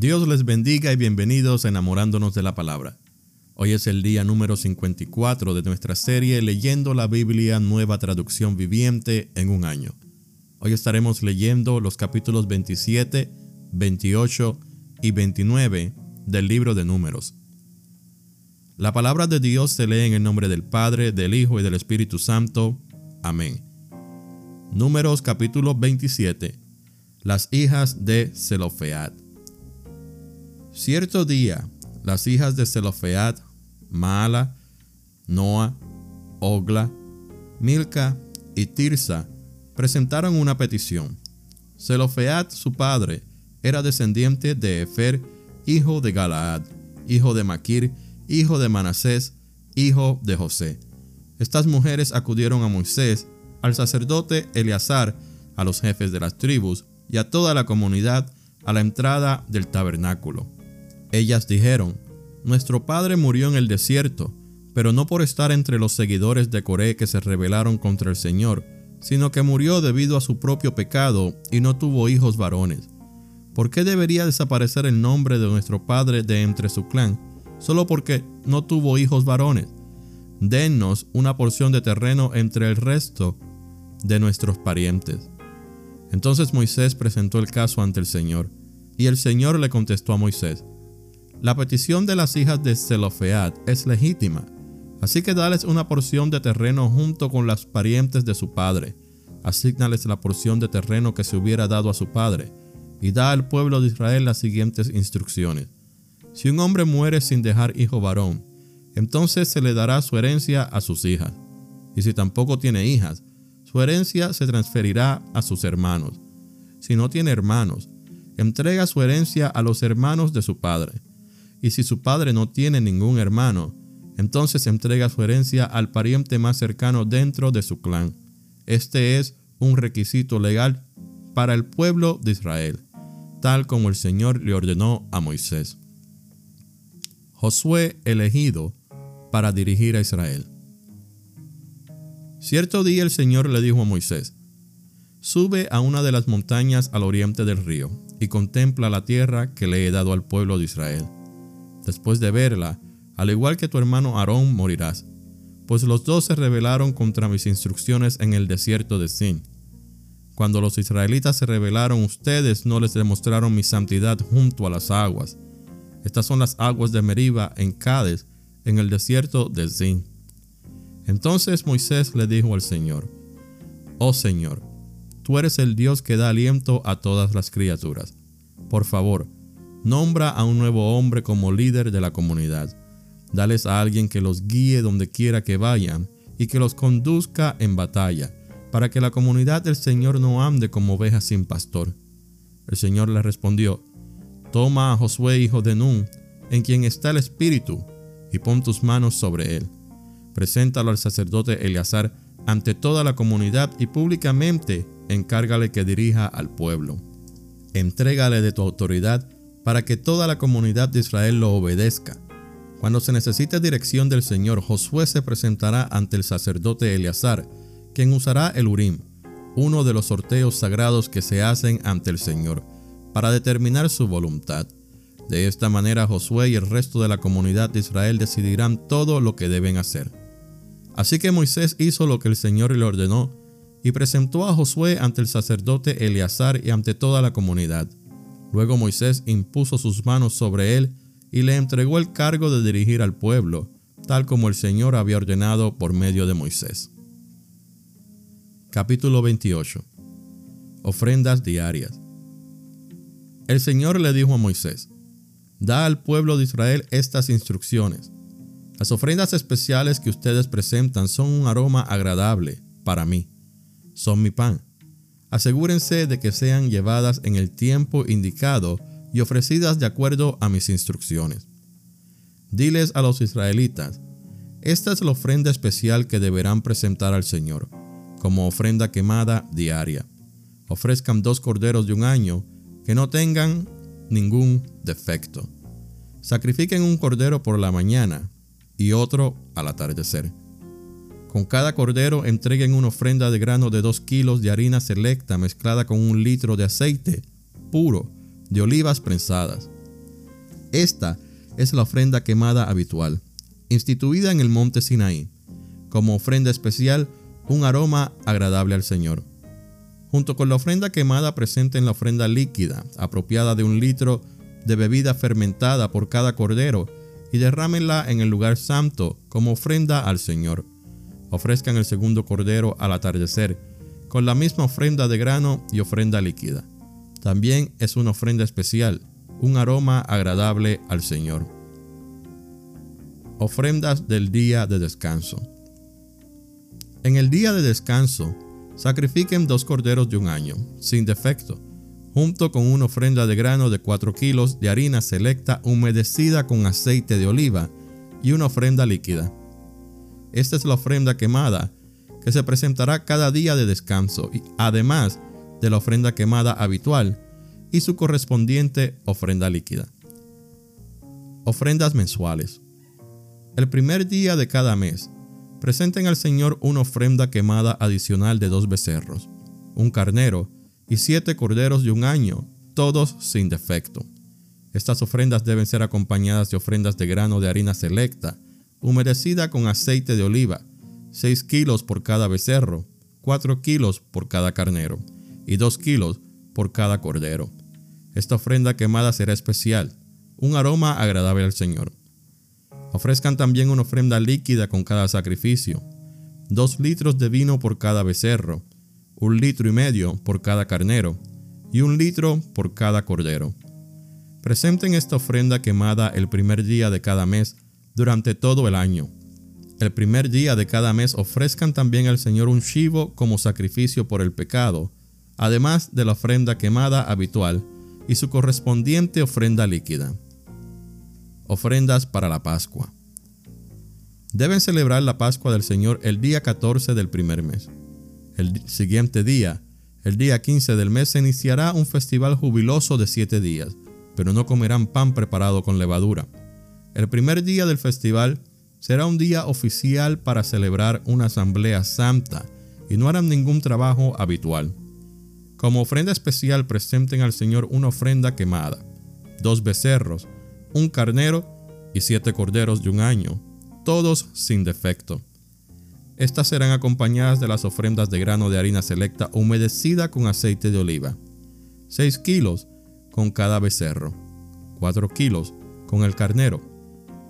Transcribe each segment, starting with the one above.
Dios les bendiga y bienvenidos enamorándonos de la palabra. Hoy es el día número 54 de nuestra serie Leyendo la Biblia Nueva Traducción Viviente en un año. Hoy estaremos leyendo los capítulos 27, 28 y 29 del libro de números. La palabra de Dios se lee en el nombre del Padre, del Hijo y del Espíritu Santo. Amén. Números capítulo 27. Las hijas de Zelofead. Cierto día, las hijas de Zelofead, Mala, Noa, Ogla, Milca y Tirsa presentaron una petición. Zelofead, su padre, era descendiente de Efer, hijo de Galaad, hijo de Maquir, hijo de Manasés, hijo de José. Estas mujeres acudieron a Moisés, al sacerdote Eleazar, a los jefes de las tribus y a toda la comunidad a la entrada del tabernáculo. Ellas dijeron, Nuestro padre murió en el desierto, pero no por estar entre los seguidores de Coré que se rebelaron contra el Señor, sino que murió debido a su propio pecado y no tuvo hijos varones. ¿Por qué debería desaparecer el nombre de nuestro padre de entre su clan, solo porque no tuvo hijos varones? Dennos una porción de terreno entre el resto de nuestros parientes. Entonces Moisés presentó el caso ante el Señor, y el Señor le contestó a Moisés, la petición de las hijas de Zelofead es legítima, así que dales una porción de terreno junto con las parientes de su padre. Asígnales la porción de terreno que se hubiera dado a su padre, y da al pueblo de Israel las siguientes instrucciones. Si un hombre muere sin dejar hijo varón, entonces se le dará su herencia a sus hijas. Y si tampoco tiene hijas, su herencia se transferirá a sus hermanos. Si no tiene hermanos, entrega su herencia a los hermanos de su padre y si su padre no tiene ningún hermano, entonces entrega su herencia al pariente más cercano dentro de su clan. Este es un requisito legal para el pueblo de Israel, tal como el Señor le ordenó a Moisés. Josué elegido para dirigir a Israel. Cierto día el Señor le dijo a Moisés, Sube a una de las montañas al oriente del río y contempla la tierra que le he dado al pueblo de Israel Después de verla, al igual que tu hermano Aarón, morirás, pues los dos se rebelaron contra mis instrucciones en el desierto de Sin. Cuando los israelitas se rebelaron, ustedes no les demostraron mi santidad junto a las aguas. Estas son las aguas de Meriba en Cades, en el desierto de Zin. Entonces Moisés le dijo al Señor, Oh Señor, tú eres el Dios que da aliento a todas las criaturas. Por favor, Nombra a un nuevo hombre como líder de la comunidad. Dales a alguien que los guíe donde quiera que vayan y que los conduzca en batalla, para que la comunidad del Señor no ande como ovejas sin pastor. El Señor le respondió, Toma a Josué hijo de Nun, en quien está el Espíritu, y pon tus manos sobre él. Preséntalo al sacerdote Eleazar ante toda la comunidad y públicamente encárgale que dirija al pueblo. Entrégale de tu autoridad para que toda la comunidad de Israel lo obedezca. Cuando se necesite dirección del Señor, Josué se presentará ante el sacerdote Eleazar, quien usará el Urim, uno de los sorteos sagrados que se hacen ante el Señor, para determinar su voluntad. De esta manera Josué y el resto de la comunidad de Israel decidirán todo lo que deben hacer. Así que Moisés hizo lo que el Señor le ordenó y presentó a Josué ante el sacerdote Eleazar y ante toda la comunidad. Luego Moisés impuso sus manos sobre él y le entregó el cargo de dirigir al pueblo, tal como el Señor había ordenado por medio de Moisés. Capítulo 28 Ofrendas diarias El Señor le dijo a Moisés, Da al pueblo de Israel estas instrucciones. Las ofrendas especiales que ustedes presentan son un aroma agradable para mí. Son mi pan asegúrense de que sean llevadas en el tiempo indicado y ofrecidas de acuerdo a mis instrucciones. Diles a los israelitas, esta es la ofrenda especial que deberán presentar al Señor, como ofrenda quemada diaria. Ofrezcan dos corderos de un año que no tengan ningún defecto. Sacrifiquen un cordero por la mañana y otro al atardecer. Con cada cordero entreguen una ofrenda de grano de 2 kilos de harina selecta mezclada con un litro de aceite puro de olivas prensadas. Esta es la ofrenda quemada habitual, instituida en el monte Sinaí, como ofrenda especial, un aroma agradable al Señor. Junto con la ofrenda quemada presenten la ofrenda líquida, apropiada de un litro de bebida fermentada por cada cordero, y derrámenla en el lugar santo como ofrenda al Señor. Ofrezcan el segundo cordero al atardecer, con la misma ofrenda de grano y ofrenda líquida. También es una ofrenda especial, un aroma agradable al Señor. Ofrendas del día de descanso. En el día de descanso, sacrifiquen dos corderos de un año, sin defecto, junto con una ofrenda de grano de 4 kilos de harina selecta humedecida con aceite de oliva y una ofrenda líquida. Esta es la ofrenda quemada que se presentará cada día de descanso, además de la ofrenda quemada habitual y su correspondiente ofrenda líquida. Ofrendas mensuales. El primer día de cada mes, presenten al Señor una ofrenda quemada adicional de dos becerros, un carnero y siete corderos de un año, todos sin defecto. Estas ofrendas deben ser acompañadas de ofrendas de grano de harina selecta, humedecida con aceite de oliva, 6 kilos por cada becerro, 4 kilos por cada carnero y 2 kilos por cada cordero. Esta ofrenda quemada será especial, un aroma agradable al Señor. Ofrezcan también una ofrenda líquida con cada sacrificio, 2 litros de vino por cada becerro, un litro y medio por cada carnero y un litro por cada cordero. Presenten esta ofrenda quemada el primer día de cada mes durante todo el año. El primer día de cada mes ofrezcan también al Señor un chivo como sacrificio por el pecado, además de la ofrenda quemada habitual y su correspondiente ofrenda líquida. Ofrendas para la Pascua. Deben celebrar la Pascua del Señor el día 14 del primer mes. El siguiente día, el día 15 del mes, se iniciará un festival jubiloso de siete días, pero no comerán pan preparado con levadura el primer día del festival será un día oficial para celebrar una asamblea santa y no harán ningún trabajo habitual. Como ofrenda especial presenten al Señor una ofrenda quemada, dos becerros, un carnero y siete corderos de un año, todos sin defecto. Estas serán acompañadas de las ofrendas de grano de harina selecta humedecida con aceite de oliva, 6 kilos con cada becerro, 4 kilos con el carnero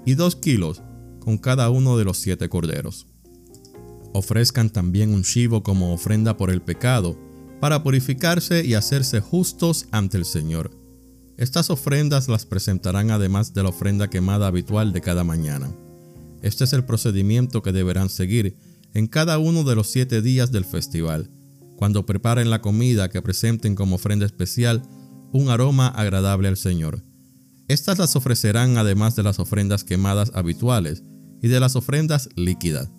y dos kilos con cada uno de los siete corderos. Ofrezcan también un chivo como ofrenda por el pecado, para purificarse y hacerse justos ante el Señor. Estas ofrendas las presentarán además de la ofrenda quemada habitual de cada mañana. Este es el procedimiento que deberán seguir en cada uno de los siete días del festival. Cuando preparen la comida que presenten como ofrenda especial, un aroma agradable al Señor. Estas las ofrecerán además de las ofrendas quemadas habituales y de las ofrendas líquidas.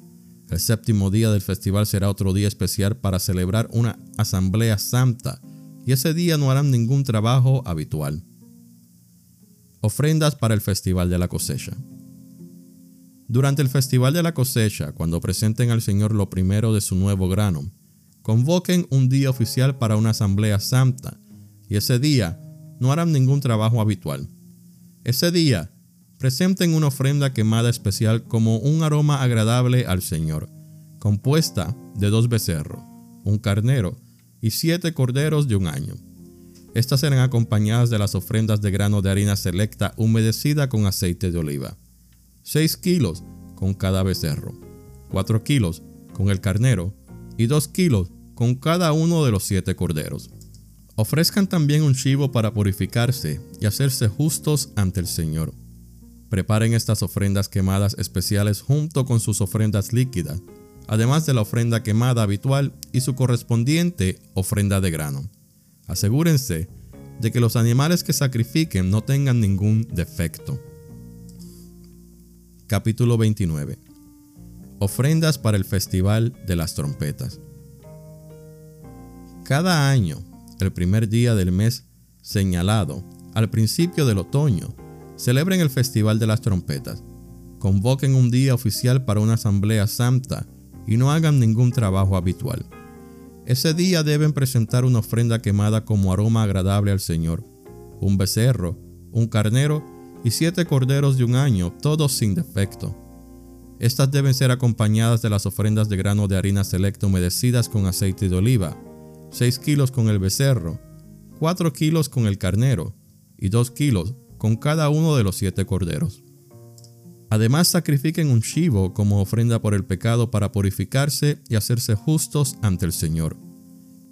El séptimo día del festival será otro día especial para celebrar una asamblea santa y ese día no harán ningún trabajo habitual. Ofrendas para el festival de la cosecha. Durante el festival de la cosecha, cuando presenten al Señor lo primero de su nuevo grano, convoquen un día oficial para una asamblea santa y ese día no harán ningún trabajo habitual. Ese día, presenten una ofrenda quemada especial como un aroma agradable al Señor, compuesta de dos becerros, un carnero y siete corderos de un año. Estas serán acompañadas de las ofrendas de grano de harina selecta humedecida con aceite de oliva. 6 kilos con cada becerro, 4 kilos con el carnero y 2 kilos con cada uno de los siete corderos. Ofrezcan también un chivo para purificarse y hacerse justos ante el Señor. Preparen estas ofrendas quemadas especiales junto con sus ofrendas líquidas, además de la ofrenda quemada habitual y su correspondiente ofrenda de grano. Asegúrense de que los animales que sacrifiquen no tengan ningún defecto. Capítulo 29 Ofrendas para el Festival de las Trompetas. Cada año, el primer día del mes señalado, al principio del otoño, celebren el Festival de las Trompetas. Convoquen un día oficial para una asamblea santa y no hagan ningún trabajo habitual. Ese día deben presentar una ofrenda quemada como aroma agradable al Señor, un becerro, un carnero y siete corderos de un año, todos sin defecto. Estas deben ser acompañadas de las ofrendas de grano de harina selecta humedecidas con aceite de oliva, 6 kilos con el becerro, 4 kilos con el carnero y 2 kilos con cada uno de los siete corderos. Además sacrifiquen un chivo como ofrenda por el pecado para purificarse y hacerse justos ante el Señor.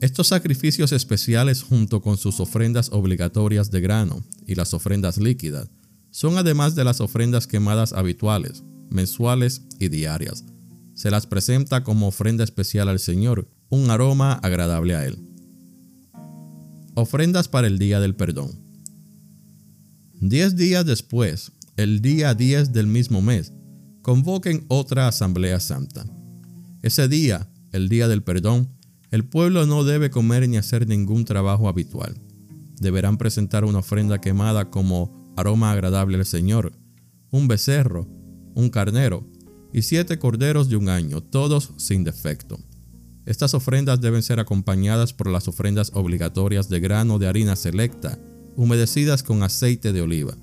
Estos sacrificios especiales junto con sus ofrendas obligatorias de grano y las ofrendas líquidas son además de las ofrendas quemadas habituales, mensuales y diarias. Se las presenta como ofrenda especial al Señor, un aroma agradable a Él. Ofrendas para el Día del Perdón. Diez días después, el día 10 del mismo mes, convoquen otra asamblea santa. Ese día, el día del perdón, el pueblo no debe comer ni hacer ningún trabajo habitual. Deberán presentar una ofrenda quemada como aroma agradable al Señor, un becerro, un carnero y siete corderos de un año, todos sin defecto. Estas ofrendas deben ser acompañadas por las ofrendas obligatorias de grano de harina selecta, humedecidas con aceite de oliva.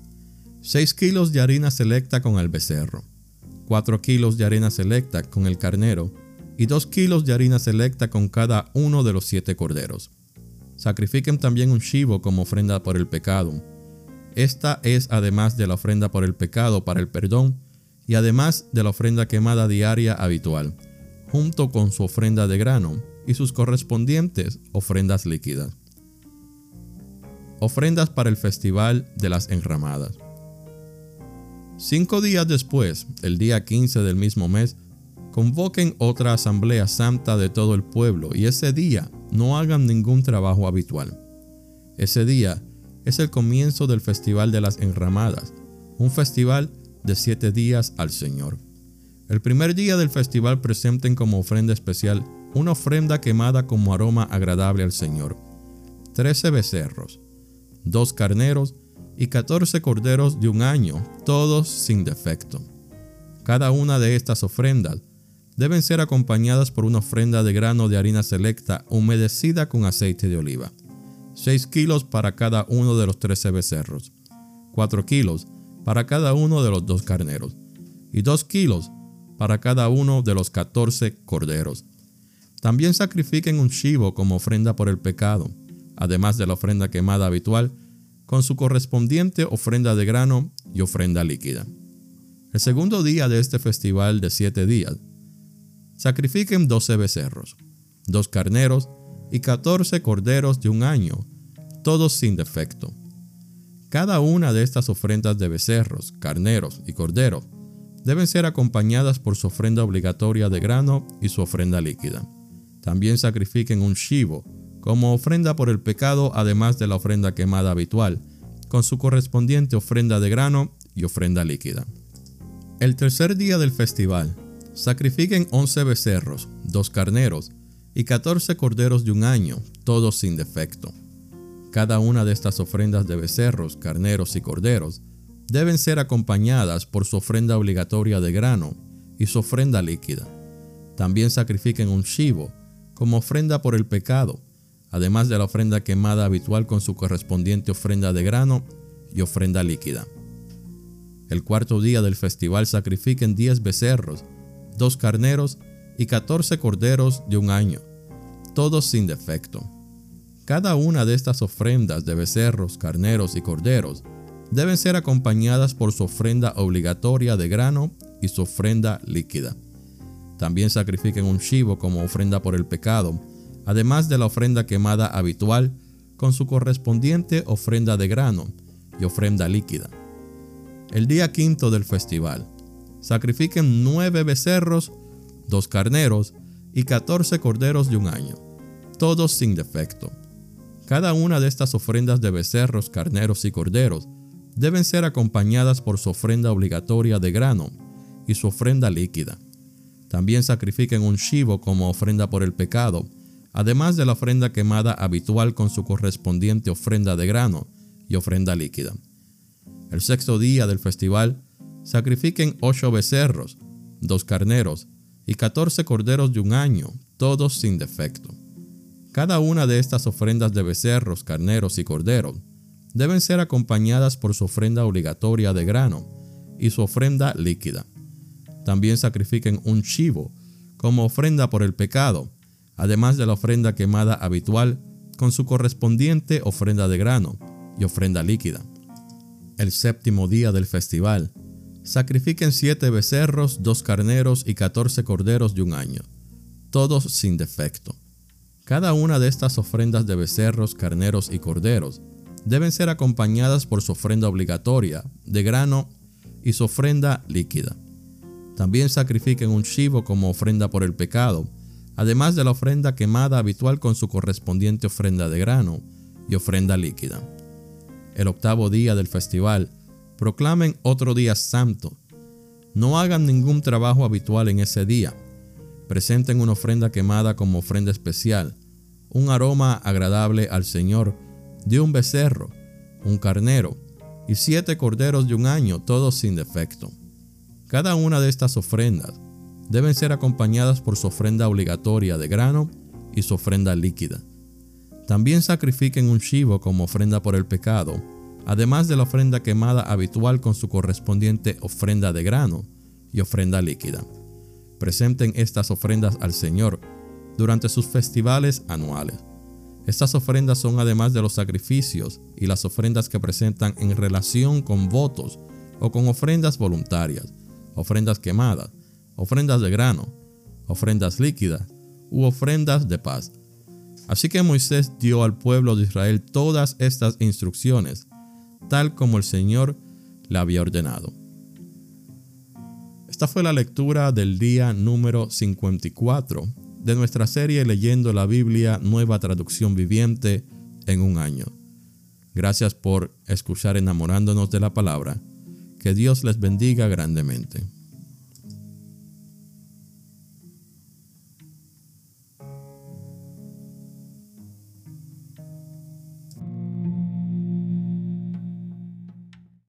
6 kilos de harina selecta con el becerro, 4 kilos de harina selecta con el carnero y 2 kilos de harina selecta con cada uno de los siete corderos. Sacrifiquen también un chivo como ofrenda por el pecado. Esta es además de la ofrenda por el pecado para el perdón y además de la ofrenda quemada diaria habitual, junto con su ofrenda de grano y sus correspondientes ofrendas líquidas. Ofrendas para el Festival de las Enramadas. Cinco días después, el día 15 del mismo mes, convoquen otra asamblea santa de todo el pueblo y ese día no hagan ningún trabajo habitual. Ese día es el comienzo del Festival de las Enramadas, un festival de siete días al Señor. El primer día del festival presenten como ofrenda especial una ofrenda quemada como aroma agradable al Señor. Trece becerros, dos carneros y catorce corderos de un año, todos sin defecto. Cada una de estas ofrendas deben ser acompañadas por una ofrenda de grano de harina selecta humedecida con aceite de oliva. 6 kilos para cada uno de los trece becerros, 4 kilos para cada uno de los dos carneros y 2 kilos para cada uno de los catorce corderos. También sacrifiquen un chivo como ofrenda por el pecado, además de la ofrenda quemada habitual con su correspondiente ofrenda de grano y ofrenda líquida. El segundo día de este festival de siete días, sacrifiquen doce becerros, dos carneros y catorce corderos de un año, todos sin defecto. Cada una de estas ofrendas de becerros, carneros y corderos deben ser acompañadas por su ofrenda obligatoria de grano y su ofrenda líquida. También sacrifiquen un chivo como ofrenda por el pecado, además de la ofrenda quemada habitual, con su correspondiente ofrenda de grano y ofrenda líquida. El tercer día del festival, sacrifiquen once becerros, dos carneros y catorce corderos de un año, todos sin defecto. Cada una de estas ofrendas de becerros, carneros y corderos deben ser acompañadas por su ofrenda obligatoria de grano y su ofrenda líquida. También sacrifiquen un chivo como ofrenda por el pecado, además de la ofrenda quemada habitual con su correspondiente ofrenda de grano y ofrenda líquida. El cuarto día del festival sacrifiquen diez becerros, dos carneros y catorce corderos de un año, todos sin defecto. Cada una de estas ofrendas de becerros, carneros y corderos deben ser acompañadas por su ofrenda obligatoria de grano y su ofrenda líquida. También sacrifiquen un chivo como ofrenda por el pecado, además de la ofrenda quemada habitual con su correspondiente ofrenda de grano y ofrenda líquida. El día quinto del festival, sacrifiquen nueve becerros, dos carneros y catorce corderos de un año, todos sin defecto. Cada una de estas ofrendas de becerros, carneros y corderos deben ser acompañadas por su ofrenda obligatoria de grano y su ofrenda líquida. También sacrifiquen un chivo como ofrenda por el pecado, además de la ofrenda quemada habitual con su correspondiente ofrenda de grano y ofrenda líquida. El sexto día del festival, sacrifiquen ocho becerros, dos carneros y catorce corderos de un año, todos sin defecto. Cada una de estas ofrendas de becerros, carneros y corderos deben ser acompañadas por su ofrenda obligatoria de grano y su ofrenda líquida. También sacrifiquen un chivo como ofrenda por el pecado, además de la ofrenda quemada habitual con su correspondiente ofrenda de grano y ofrenda líquida. El séptimo día del festival, sacrifiquen siete becerros, dos carneros y catorce corderos de un año, todos sin defecto. Cada una de estas ofrendas de becerros, carneros y corderos deben ser acompañadas por su ofrenda obligatoria de grano y su ofrenda líquida. También sacrifiquen un chivo como ofrenda por el pecado, además de la ofrenda quemada habitual con su correspondiente ofrenda de grano y ofrenda líquida. El octavo día del festival, proclamen otro día santo. No hagan ningún trabajo habitual en ese día. Presenten una ofrenda quemada como ofrenda especial, un aroma agradable al Señor de un becerro, un carnero y siete corderos de un año, todos sin defecto. Cada una de estas ofrendas deben ser acompañadas por su ofrenda obligatoria de grano y su ofrenda líquida. También sacrifiquen un chivo como ofrenda por el pecado, además de la ofrenda quemada habitual con su correspondiente ofrenda de grano y ofrenda líquida. Presenten estas ofrendas al Señor durante sus festivales anuales. Estas ofrendas son además de los sacrificios y las ofrendas que presentan en relación con votos o con ofrendas voluntarias ofrendas quemadas, ofrendas de grano, ofrendas líquidas u ofrendas de paz. Así que Moisés dio al pueblo de Israel todas estas instrucciones, tal como el Señor le había ordenado. Esta fue la lectura del día número 54 de nuestra serie Leyendo la Biblia Nueva Traducción Viviente en un año. Gracias por escuchar enamorándonos de la palabra que Dios les bendiga grandemente.